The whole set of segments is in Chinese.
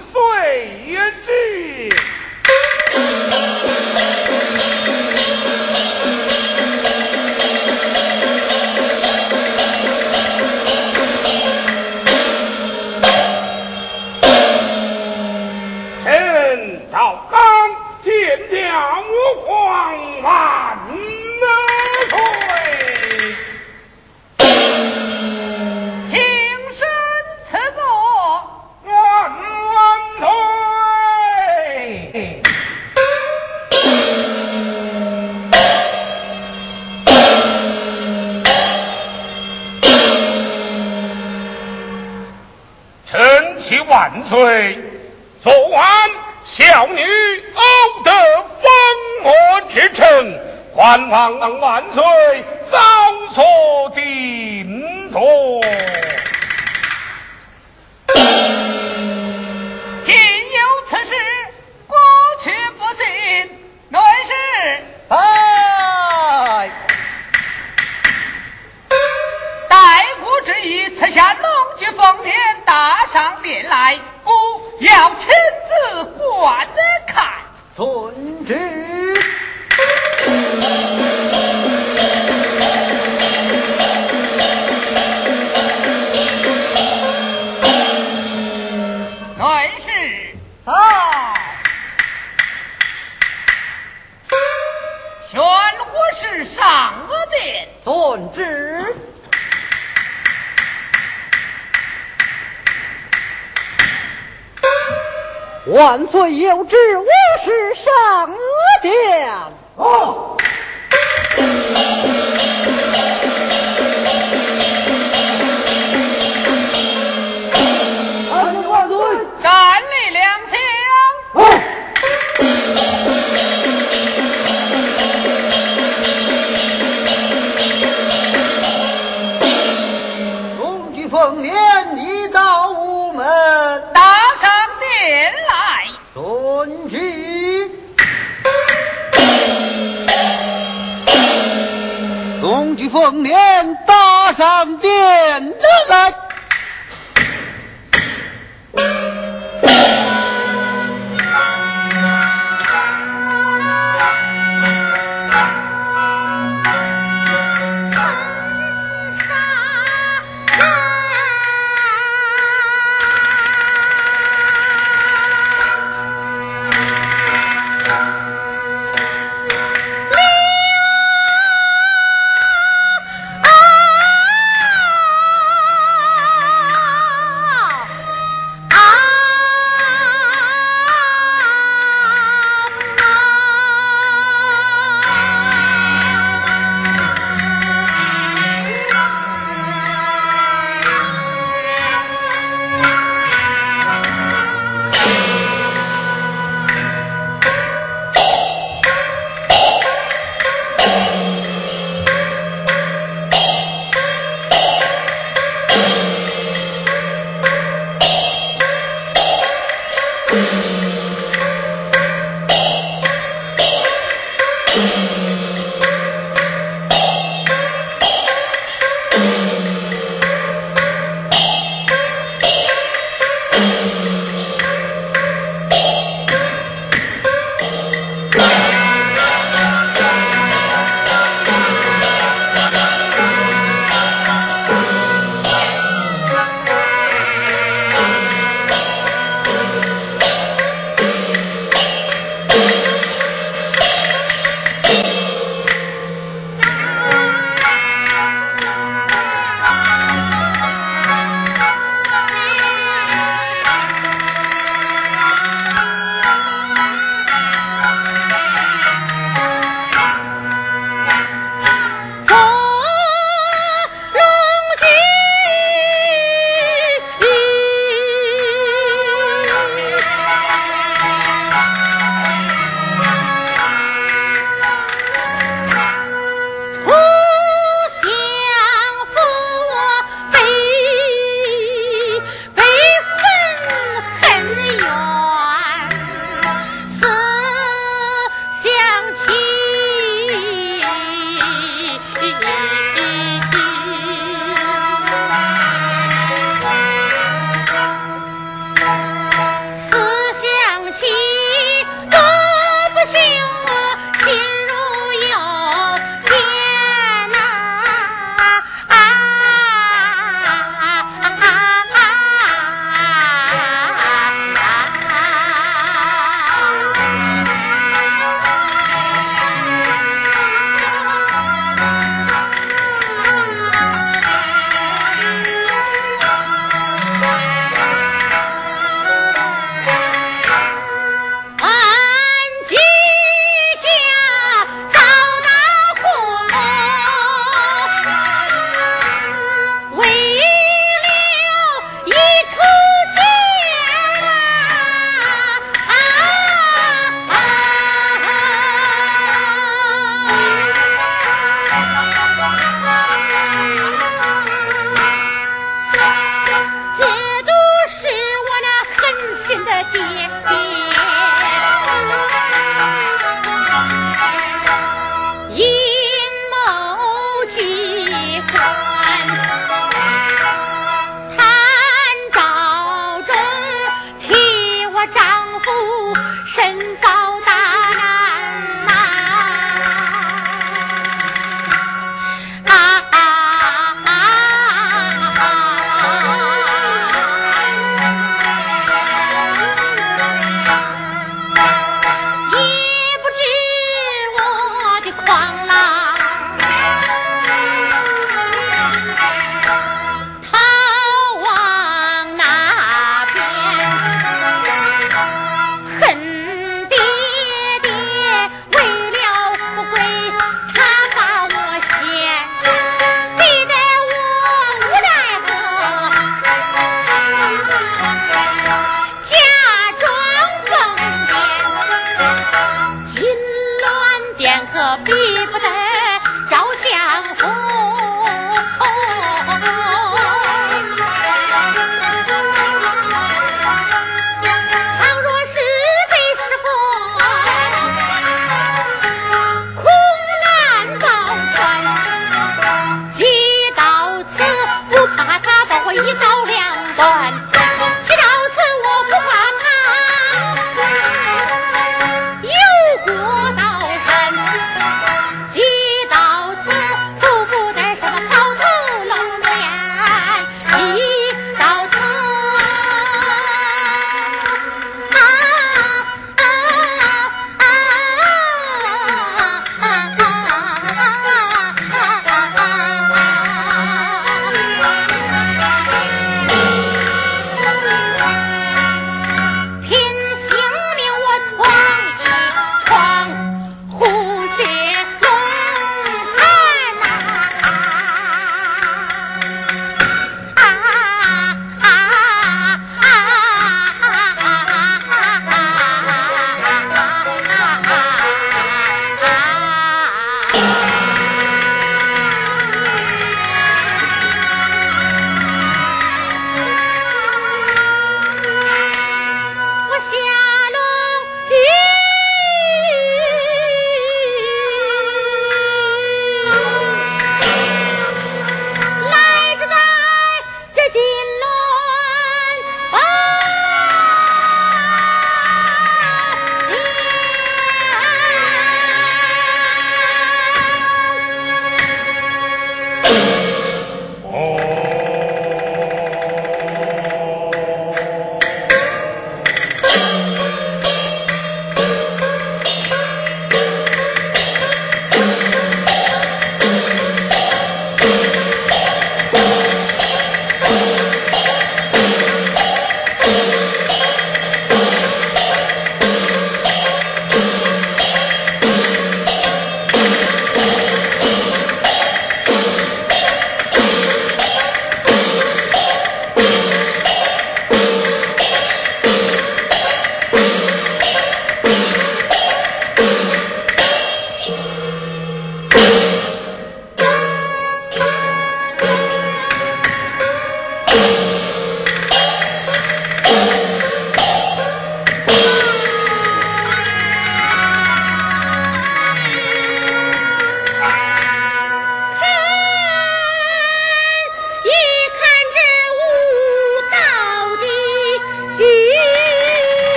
岁，万岁昨晚小女偶得封魔之称，万王万岁，早所定夺。今有此事，过去不信，乃是哎，待国之意，赐下龙驹凤辇，打上殿来。要亲自观看，遵旨。万岁有旨，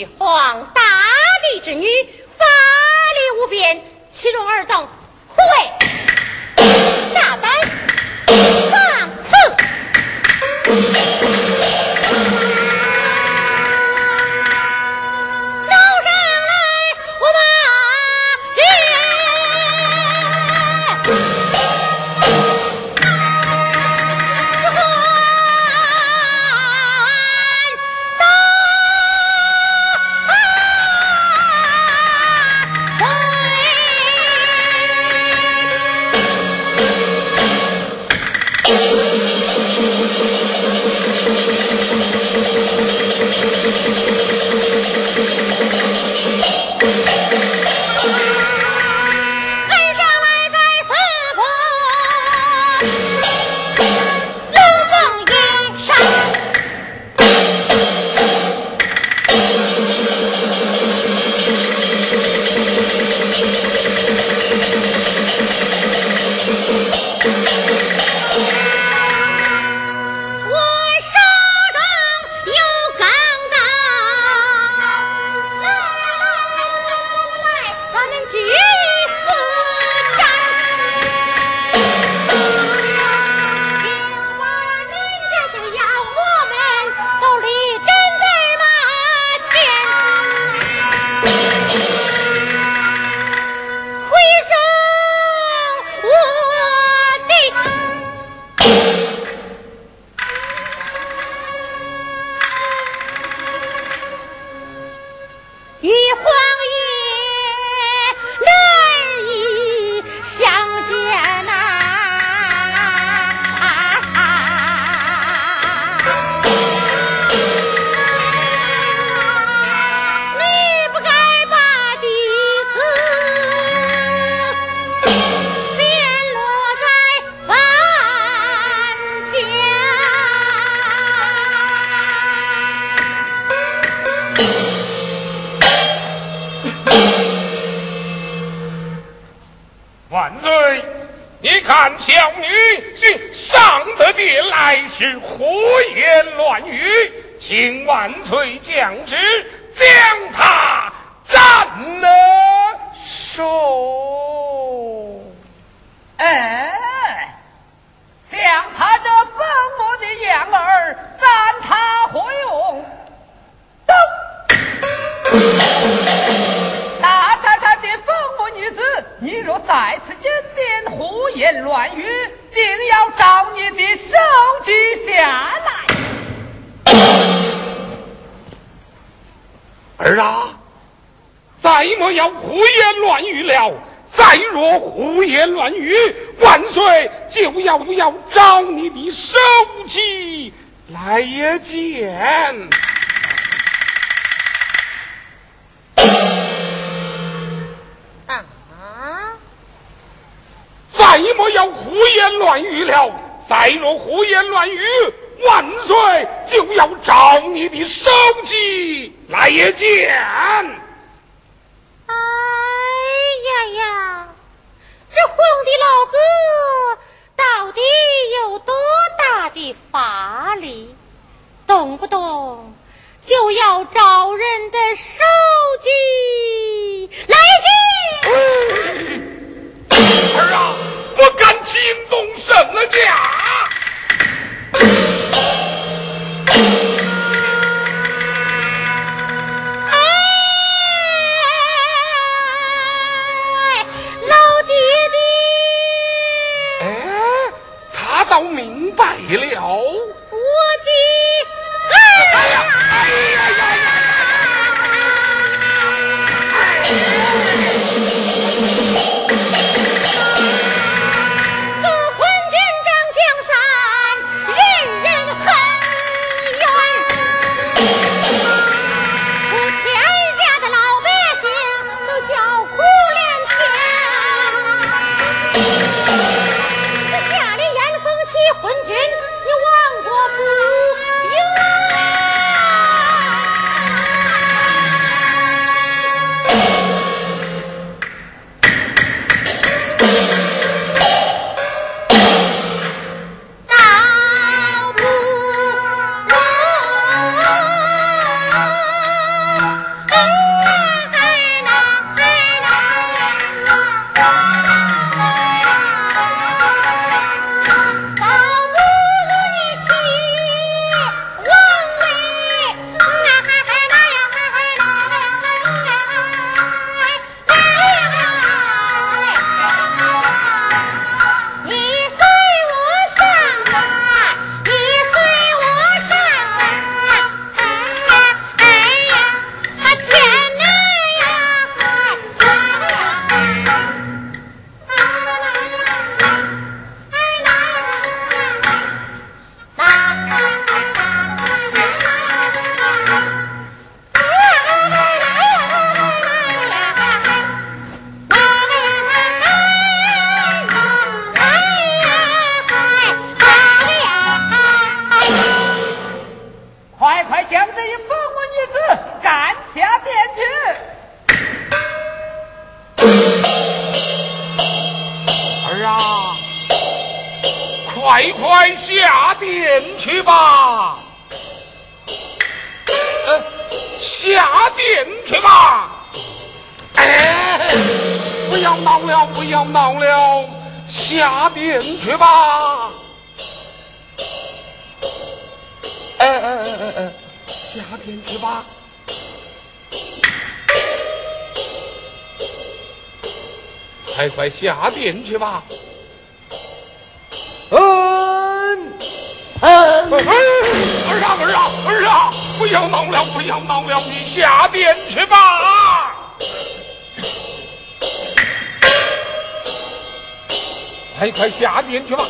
玉皇大帝之女法力无边岂容尔等胡为大胆放肆。万岁！你看小女是上得殿来是胡言乱语，请万岁降旨，将他斩了首。哎，将他这疯魔的样儿斩他何用？在此间点胡言乱语，定要照你的手机下来。儿啊，再莫要胡言乱语了。再若胡言乱语，万岁就要不要找你的手机来也见。再莫要胡言乱语了，再若胡言乱语，万岁就要找你的手机来一见。哎呀呀，这皇帝老哥到底有多大的法力，动不动就要找人的手机来一见。怎么讲？快快下殿去吧！呃，下殿去吧！哎，不要闹了，不要闹了，下殿去吧！哎哎哎哎哎，下殿去吧！快快下殿去吧！儿啊儿啊儿啊！不要闹了，不要闹了，你下殿去吧！快快下殿去吧！